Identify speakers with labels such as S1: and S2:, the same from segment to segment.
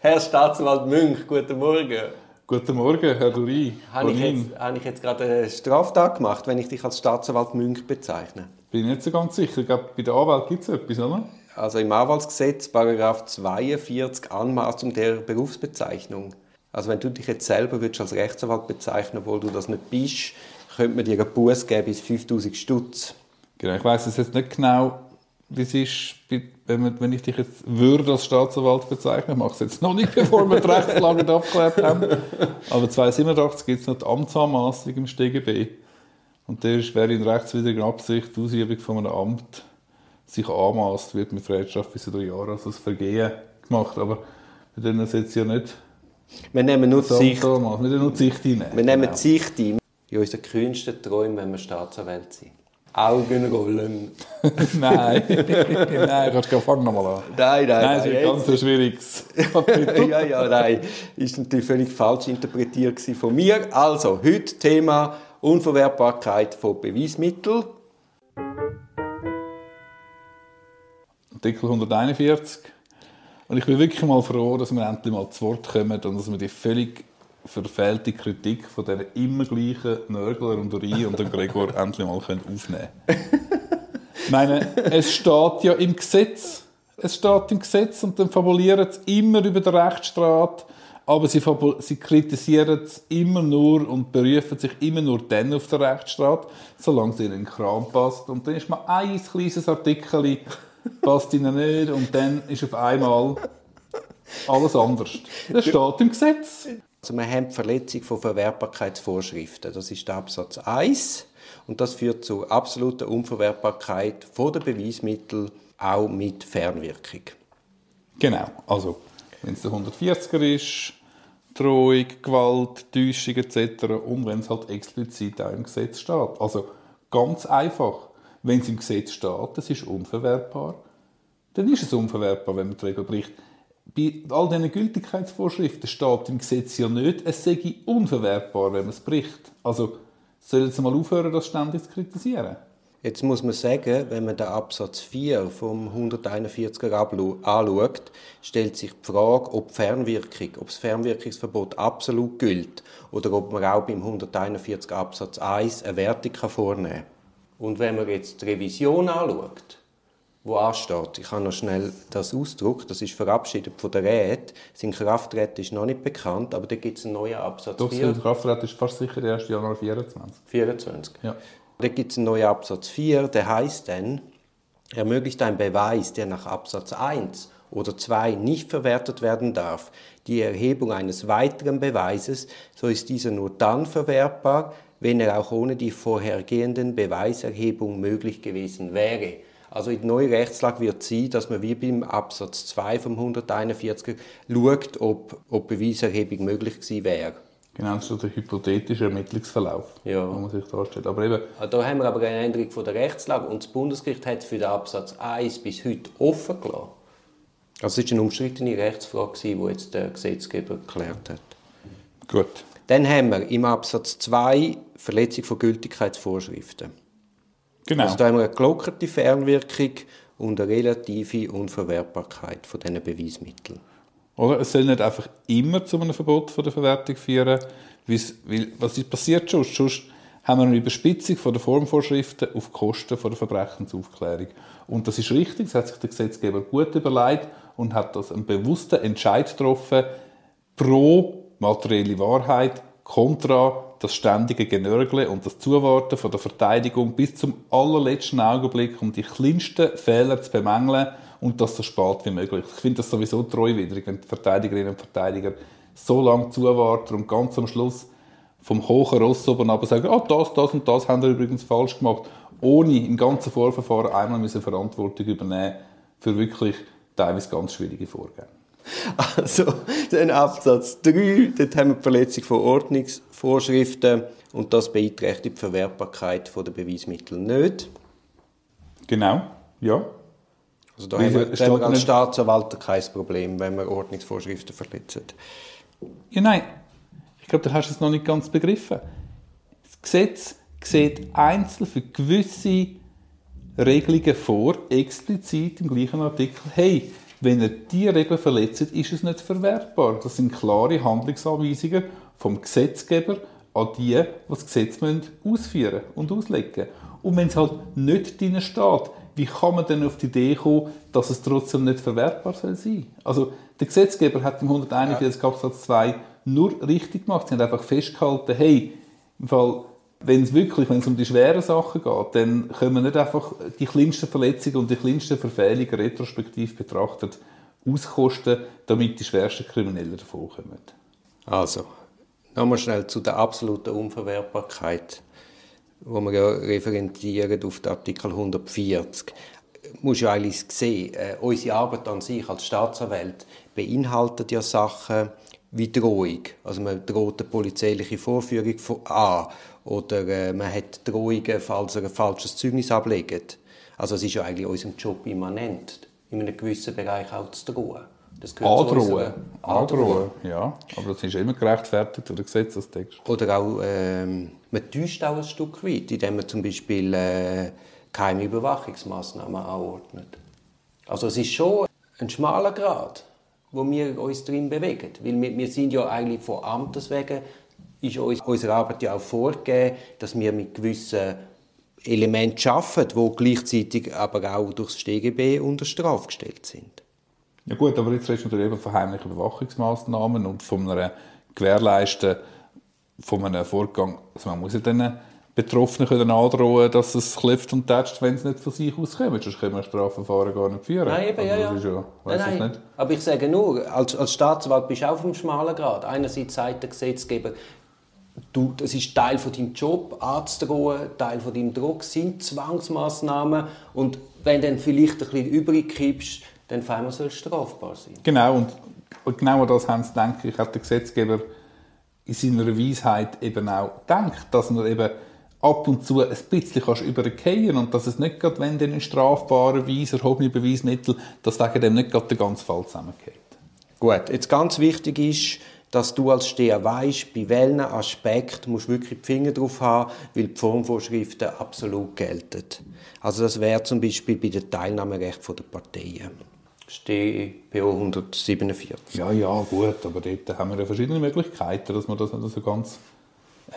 S1: Herr Staatsanwalt Münch, guten Morgen.
S2: Guten Morgen, Herr Duri.
S1: Habe ich, jetzt, habe ich jetzt gerade eine Straftat gemacht, wenn ich dich als Staatsanwalt Münch bezeichne?
S2: Bin ich nicht so ganz sicher. Ich glaube, bei der Anwalt gibt es etwas, oder?
S1: Also im Anwaltsgesetz, Paragraph 42, Anmaßung der Berufsbezeichnung. Also wenn du dich jetzt selber würdest als Rechtsanwalt bezeichnen, obwohl du das nicht bist, könnte man dir einen Buß geben bis 5000 Stutz.
S2: Genau, ich weiß jetzt nicht genau, es ist, wenn, ich dich jetzt würde als Staatsanwalt bezeichnen, ich mache es jetzt noch nicht, bevor wir die Rechtslage abgeklärt haben. Aber 287 gibt es noch die Amtsanmaßung im StGB. Und der ist, wer in rechtswidriger Absicht die Ausübung von einem Amt sich anmaßt, wird mit Freiheitsstrafe bis zu drei Jahren als Vergehen gemacht. Aber wir nehmen das jetzt ja nicht.
S1: Wir nehmen nur die Sicht. Wir
S2: nehmen nur die Sicht
S1: ein. Wir nehmen genau. die Sicht ein. In unseren kühnsten Träumen, wenn wir Staatsanwalt sind. Augenrollen.
S2: nein, nein, kannst du fangen nochmal an.
S1: Nein, nein, nein.
S2: Es ist ganz ein schwieriges
S1: ja, ja, nein. Ist natürlich völlig falsch interpretiert von mir. Also, heute Thema Unverwertbarkeit von Beweismitteln.
S2: Artikel 141. Und ich bin wirklich mal froh, dass wir endlich mal zu Wort kommen und dass wir die völlig verfehlte Kritik von der immer gleichen Nörgler und Uri und dem Gregor endlich mal aufnehmen können. ich meine, es steht ja im Gesetz. Es steht im Gesetz und dann fabulieren sie immer über den Rechtsstaat, aber sie, sie kritisieren es immer nur und berufen sich immer nur dann auf den Rechtsstaat, solange es ihnen in den Kram passt. Und dann ist mal ein kleines Artikel, passt ihnen nicht und dann ist auf einmal alles anders. Das steht im Gesetz.
S1: Also wir haben die Verletzung von Verwertbarkeitsvorschriften. Das ist der Absatz 1 und das führt zu absoluter Unverwertbarkeit von der Beweismittel auch mit Fernwirkung.
S2: Genau, also wenn es der 140er ist, Drohung, Gewalt, Täuschung etc. und wenn es halt explizit auch im Gesetz steht. Also ganz einfach, wenn es im Gesetz steht, das ist unverwertbar, dann ist es unverwertbar, wenn man die Regel bricht bei all diesen Gültigkeitsvorschriften steht im Gesetz ja nicht, es sei unverwertbar, wenn man es bricht. Also sollen Sie mal aufhören, das ständig zu kritisieren?
S1: Jetzt muss man sagen, wenn man den Absatz 4 vom 141er anschaut, stellt sich die Frage, ob Fernwirkung, ob das Fernwirkungsverbot absolut gilt oder ob man auch beim 141 Absatz 1 eine Wertung vornehmen kann. Und wenn man jetzt die Revision anschaut, wo ansteht. Ich habe noch schnell das Ausdruck, das ist verabschiedet von der Räte. Sein Krafttreten ist noch nicht bekannt, aber da gibt es einen neuen Absatz
S2: Doch, 4. Doch, Krafttreten ist fast sicher der 1. Januar 24.
S1: 24.
S2: Ja.
S1: Da gibt es einen neuen Absatz 4, der heißt dann, ermöglicht ein Beweis, der nach Absatz 1 oder 2 nicht verwertet werden darf, die Erhebung eines weiteren Beweises, so ist dieser nur dann verwertbar, wenn er auch ohne die vorhergehenden Beweiserhebung möglich gewesen wäre. Also in der neuen Rechtslage wird sein, dass man wie beim Absatz 2 vom 141 schaut, ob, ob Beweiserhebung möglich gewesen wäre.
S2: Genau, so der hypothetische Ermittlungsverlauf,
S1: ja.
S2: wo man sich darstellt. Aber eben,
S1: da haben wir aber eine Änderung von der Rechtslage und das Bundesgericht hat für den Absatz 1 bis heute offen gelassen. Also es war eine umstrittene Rechtsfrage, die jetzt der Gesetzgeber geklärt hat.
S2: Gut.
S1: Dann haben wir im Absatz 2 Verletzung von Gültigkeitsvorschriften.
S2: Genau.
S1: Also da haben wir eine gelockerte Fernwirkung und eine relative Unverwertbarkeit von diesen Beweismitteln.
S2: Oder es soll nicht einfach immer zu einem Verbot von der Verwertung führen, weil was ist passiert schon? Sonst haben wir eine Überspitzung von der Formvorschriften auf Kosten von der Verbrechensaufklärung. Und das ist richtig, das hat sich der Gesetzgeber gut überlegt und hat das einen bewussten Entscheid getroffen pro materielle Wahrheit kontra das ständige Genörgle und das Zuwarten von der Verteidigung bis zum allerletzten Augenblick, um die kleinsten Fehler zu bemängeln und das so spät wie möglich. Ich finde das sowieso treuwidrig, wenn die Verteidigerinnen und Verteidiger so lange zuwarten und ganz am Schluss vom hohen Ross oben aber sagen, oh, das, das und das haben wir übrigens falsch gemacht, ohne im ganzen Vorverfahren einmal müssen Verantwortung übernehmen für wirklich teilweise ganz schwierige Vorgänge.
S1: Also, den Absatz 3, dort haben wir die Verletzung von Ordnungsvorschriften und das beeinträchtigt die Verwertbarkeit der Beweismittel nicht.
S2: Genau, ja.
S1: Also da haben wir, da haben wir als Staatsanwalt kein Problem, wenn wir Ordnungsvorschriften verletzen.
S2: Ja, nein. Ich glaube, du hast es noch nicht ganz begriffen. Das Gesetz sieht einzeln für gewisse Regelungen vor, explizit im gleichen Artikel, hey, Wenn er diese Regeln verletzt, ist es nicht verwertbar. Das sind klare Handlungsanweisungen vom Gesetzgeber an die, die das Gesetz ausführen und auslegen Und wenn es halt nicht drin steht, wie kann man denn auf die Idee kommen, dass es trotzdem nicht verwertbar soll sein? Also der Gesetzgeber hat im 141 ja. Absatz 2 nur richtig gemacht. Sie haben einfach festgehalten, hey, im Fall, wenn es wirklich, wenn um die schweren Sachen geht, dann können wir nicht einfach die kleinsten Verletzungen und die kleinsten Verfehlungen retrospektiv betrachtet auskosten, damit die schwersten Kriminellen davonkommen.
S1: Also, nochmal schnell zu der absoluten Unverwertbarkeit wo wir ja referentieren auf den Artikel 140, muss ja eigentlich sehen, äh, unsere Arbeit an sich als Staatsanwalt beinhaltet ja Sachen wie Drohung. Also man droht eine polizeiliche Vorführung an oder äh, man hat Drohungen, falls er ein falsches Zeugnis ablegt. Also es ist ja eigentlich unserem Job immanent, in einem gewissen Bereich auch zu drohen.
S2: Das Androhen. Androhen, ja. Aber das ist immer gerechtfertigt oder Gesetzestext.
S1: Oder auch, ähm, man täuscht auch ein Stück weit, indem man zum Beispiel äh, keine Überwachungsmaßnahmen anordnet. Also es ist schon ein schmaler Grad, wo wir uns drin bewegen. Weil wir, wir sind ja eigentlich von Amtes wegen, ist uns, unsere Arbeit ja auch vorgegeben, dass wir mit gewissen Elementen arbeiten, die gleichzeitig aber auch durch das StGB unter Strafe gestellt sind.
S2: Ja gut, aber jetzt redest du eben von heimlichen Überwachungsmaßnahmen und von einer Gewährleisten von einem Vorgang. Also man muss ja den Betroffenen können androhen, dass es klopft und tätscht, wenn es nicht von sich auskommt. Sonst können wir Strafverfahren gar nicht führen.
S1: Nein, eben, ja, ja. ja nein, nein. Aber ich sage nur, als, als Staatsanwalt bist du auf einem schmalen Grad. Einerseits sagt der Gesetzgeber, du, das ist Teil von deinem Job, anzudrohen, Teil von deinem Druck sind Zwangsmaßnahmen und wenn du dann vielleicht ein bisschen übrig kippst, dann auf einmal soll es strafbar sein.
S2: Genau, und, und genau das haben sie, denke ich, hat der Gesetzgeber in seiner Weisheit eben auch gedacht, dass man eben ab und zu ein bisschen kannst übergehen und dass es nicht gerade, wenn dann in strafbarer Weise erhobene Beweismittel, dass wegen dem nicht gerade der ganze Fall zusammengeht.
S1: Gut, jetzt ganz wichtig ist, dass du als Steher weißt, bei welchen Aspekten musst du wirklich die Finger drauf haben, weil die Formvorschriften absolut gelten. Also das wäre zum Beispiel bei dem Teilnahmerecht der Parteien. StPO 147.
S2: Ja, ja, gut, aber dort haben wir ja verschiedene Möglichkeiten, dass man das nicht so ganz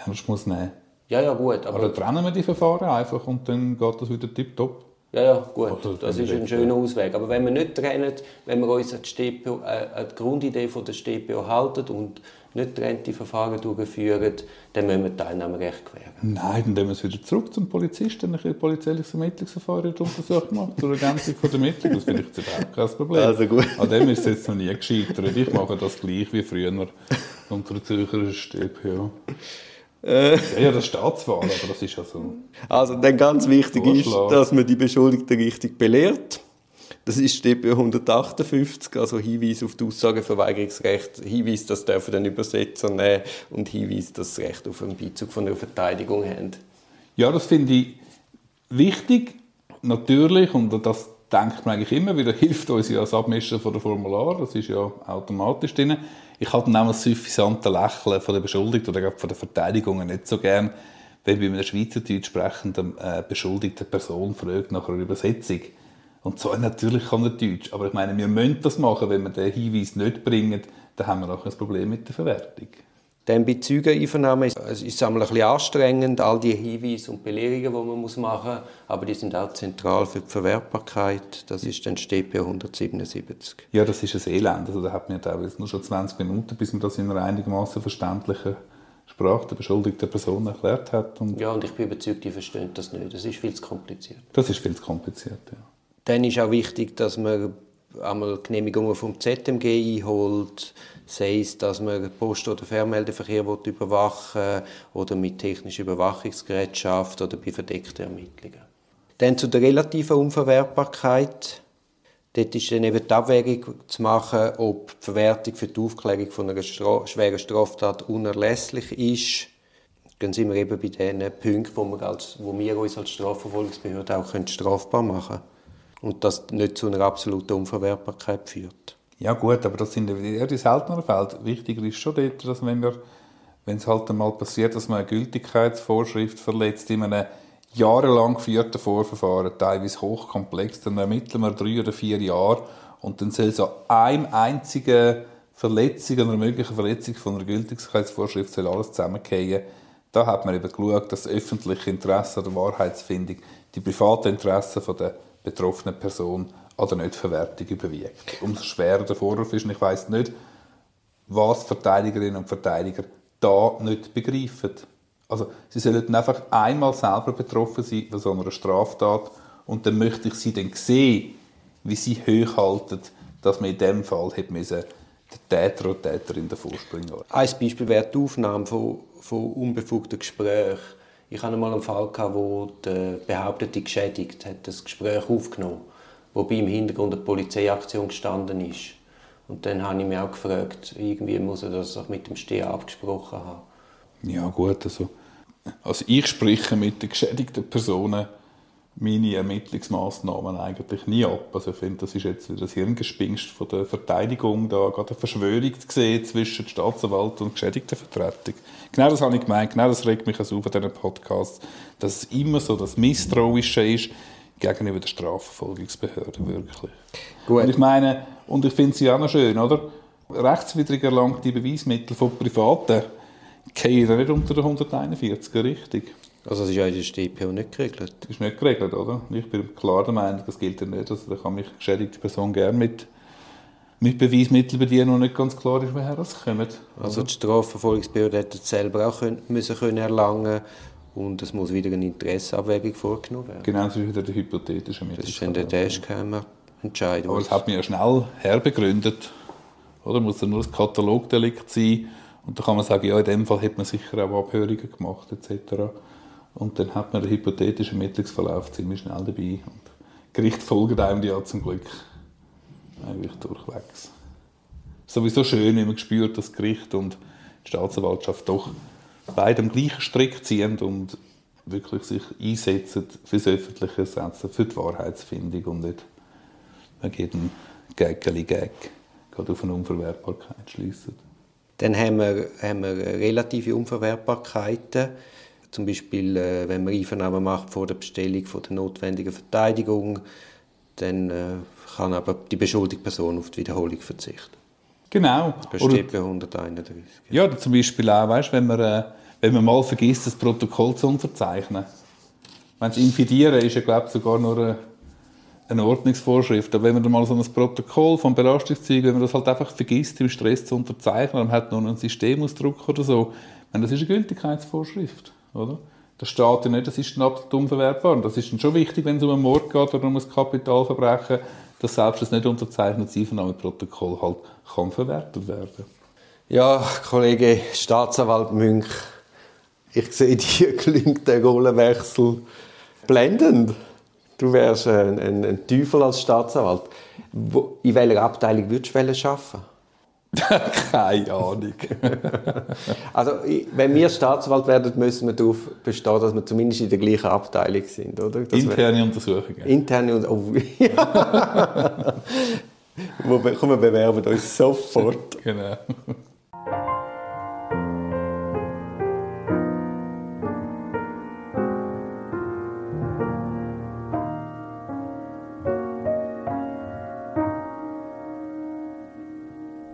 S2: ernst muss nehmen
S1: Ja, ja, gut.
S2: Aber, aber trennen wir die Verfahren einfach und dann geht das wieder tipptopp.
S1: Ja, ja, gut, Oder das ist ein schöner Ausweg. Aber wenn wir nicht trennen, wenn wir uns an die, StPO, äh, an die Grundidee von der StPO halten und nicht getrennte Verfahren durchführen, dann müssen wir Teilnahmerecht gewähren.
S2: Nein, dann gehen wir wieder zurück zum Polizisten, ein polizeiliches Ermittlungsverfahren untersucht machen, zur Ergänzung der Ermittlung. Das finde ich jetzt überhaupt kein Problem.
S1: Also gut.
S2: An dem ist es jetzt noch nie gescheitert. Ich mache das gleich wie früher unter der Zürcher StPO. Äh. Ja, das steht zwar, aber das ist ja so.
S1: Also, dann ganz wichtig ist, dass man die Beschuldigten richtig belehrt. Das ist steht bei 158, also Hinweis auf die Aussageverweigerungsrecht, Hinweis, das dürfen den Übersetzer nehmen und Hinweis, dass das Recht auf einen Beizug von einer Verteidigung haben.
S2: Ja, das finde ich wichtig, natürlich, und das denkt man eigentlich immer wieder, hilft uns ja das Abmischen von der Formular, das ist ja automatisch drin. Ich dann auch das suffisante Lächeln von der Beschuldigten oder von der Verteidigung nicht so gern, wenn bei einer Schweizerdeutsch sprechenden äh, beschuldigten Person fragt nach einer Übersetzung. Und so natürlich kann er Deutsch. Aber ich meine, wir müssen das machen. Wenn wir den Hinweis nicht bringen, dann haben wir auch ein Problem mit der Verwertung.
S1: Dann bei Zeugeneinvernahme ist es ein bisschen anstrengend, all die Hinweise und Belehrungen, die man machen muss, aber die sind auch zentral für die Verwertbarkeit. Das ist dann StPO 177.
S2: Ja, das ist ein Elend. Also, da hat man teilweise nur schon 20 Minuten, bis man das in einer einigermaßen verständlichen Sprache der beschuldigten Person erklärt hat.
S1: Und ja, und ich bin überzeugt, die verstehen das nicht. Das ist viel zu kompliziert.
S2: Das ist viel zu kompliziert, ja.
S1: Dann ist auch wichtig, dass man einmal Genehmigungen vom ZMG einholt, sei es, dass man Post- oder Fernmeldeverkehr überwachen oder mit technischen Überwachungsgeräten schafft oder bei verdeckten Ermittlungen. Dann zu der relativen Unverwertbarkeit. Dort ist dann eben die Abwägung zu machen, ob die Verwertung für die Aufklärung von einer schweren Straftat unerlässlich ist. Dann sind wir eben bei den Punkten, wo wir, als, wo wir uns als Strafverfolgungsbehörde auch strafbar machen können und das nicht zu einer absoluten Unverwertbarkeit führt.
S2: Ja gut, aber das sind eher die selteneren Fälle. Wichtiger ist schon dort, dass wenn, wir, wenn es halt einmal passiert, dass man eine Gültigkeitsvorschrift verletzt in einem jahrelang geführten Vorverfahren, teilweise hochkomplex, dann ermitteln wir drei oder vier Jahre Und dann soll so einem einzigen Verletzung oder mögliche Verletzung von einer Gültigkeitsvorschrift soll alles zusammenfallen. Da hat man eben geschaut, dass das öffentliche Interesse an der Wahrheitsfindung die privaten Interessen der betroffenen Person an der Nichtverwertung überwiegt. Umso schwerer der Vorwurf ist, und ich weiss nicht, was Verteidigerinnen und Verteidiger da nicht begreifen. Also, sie sollen einfach einmal selber betroffen sein von so einer Straftat und dann möchte ich sie dann sehen, wie sie hochhalten, dass man in dem Fall hätte müssen den Täter oder Täterin davor springen
S1: Ein Beispiel wäre die Aufnahme von, von unbefugten Gesprächen. Ich hatte einmal einen Fall, wo der behauptete Geschädigte hat das Gespräch aufgenommen wobei im Hintergrund eine Polizeiaktion gestanden ist. Und dann habe ich mich auch gefragt, irgendwie muss er das auch mit dem Steher abgesprochen haben.
S2: Ja gut, also, also ich spreche mit den geschädigten Personen meine Ermittlungsmaßnahmen eigentlich nie ab. Also ich finde, das ist jetzt das Hirngespinst von der Verteidigung, da gerade eine Verschwörung zu sehen zwischen Staatsanwalt und Geschädigtenvertretung. Genau das habe ich gemeint, genau das regt mich also auf an diesem Podcast, dass es immer so das Misstrauische ist gegenüber der Strafverfolgungsbehörde, wirklich. Gut. Und ich meine, und ich finde es ja auch noch schön, oder? Rechtswidrig erlangte Beweismittel von Privaten gehen nicht unter den 141er, richtig?
S1: Also das ist ja in der StPO nicht geregelt?
S2: Das ist nicht geregelt, oder? Ich bin klar der Meinung, das gilt ja nicht. Also da kann mich geschädigte Person gerne mit, mit Beweismitteln bedienen, wo nicht ganz klar ist, woher das kommt.
S1: Also die Strafverfolgungsbehörde hätte es selber auch können, müssen können erlangen und es muss wieder eine Interessenabwägung vorgenommen werden.
S2: Genau, das ist wieder der hypothetische
S1: Mittel. Das ist dann der Dashcammer Entscheid.
S2: Aber das hat man ja schnell herbegründet. Oder? Muss dann nur ein Katalogdelikt sein. Und da kann man sagen, ja, in dem Fall hätte man sicher auch Abhörungen gemacht, etc. Und dann hat man den hypothetischen Ermittlungsverlauf ziemlich schnell dabei. Und Gericht folgt einem ja zum Glück eigentlich durchwegs. Sowieso schön, wenn man spürt, dass Gericht und die Staatsanwaltschaft doch beide am gleichen Strick ziehen und wirklich sich einsetzen für das öffentliche Setzen, für die Wahrheitsfindung und nicht wegen jedem Gäckeli Gag gerade auf eine Unverwertbarkeit schließen.
S1: Dann haben wir, haben wir relative Unverwertbarkeiten zum Beispiel, äh, wenn man Einvernahmen macht vor der Bestellung von der notwendigen Verteidigung, dann äh, kann aber die beschuldigte Person auf die Wiederholung verzichten.
S2: Genau.
S1: Das steht bei 131.
S2: Ja, oder zum Beispiel auch, weißt, wenn, man, äh, wenn man mal vergisst, das Protokoll zu unterzeichnen. Wenn es infidieren ist ja, glaube ich, sogar nur eine, eine Ordnungsvorschrift. Aber wenn man dann mal so ein Protokoll vom Belastungszeug, wenn man das halt einfach vergisst, im Stress zu unterzeichnen, man hat nur einen Systemausdruck oder so, das ist eine Gültigkeitsvorschrift. Oder? Das steht ja nicht, das ist dann absolut unverwertbar. Und das ist dann schon wichtig, wenn es um einen Mord geht oder um ein Kapitalverbrechen, dass selbst das nicht unterzeichnete Einvernahmeprotokoll halt kann verwertet werden
S1: Ja, Kollege Staatsanwalt Münch, ich sehe, dir gelingt der Rollenwechsel blendend. Du wärst ein, ein, ein Teufel als Staatsanwalt. Wo, in welcher Abteilung würdest du arbeiten?
S2: Keine Ahnung.
S1: also, wenn wir Staatsanwalt werden, müssen wir darauf bestehen, dass wir zumindest in der gleichen Abteilung sind, oder? Dass
S2: interne Untersuchungen.
S1: Interne Untersuchungen. Oh, ja. Wo, komm, wir bewerben uns sofort.
S2: genau.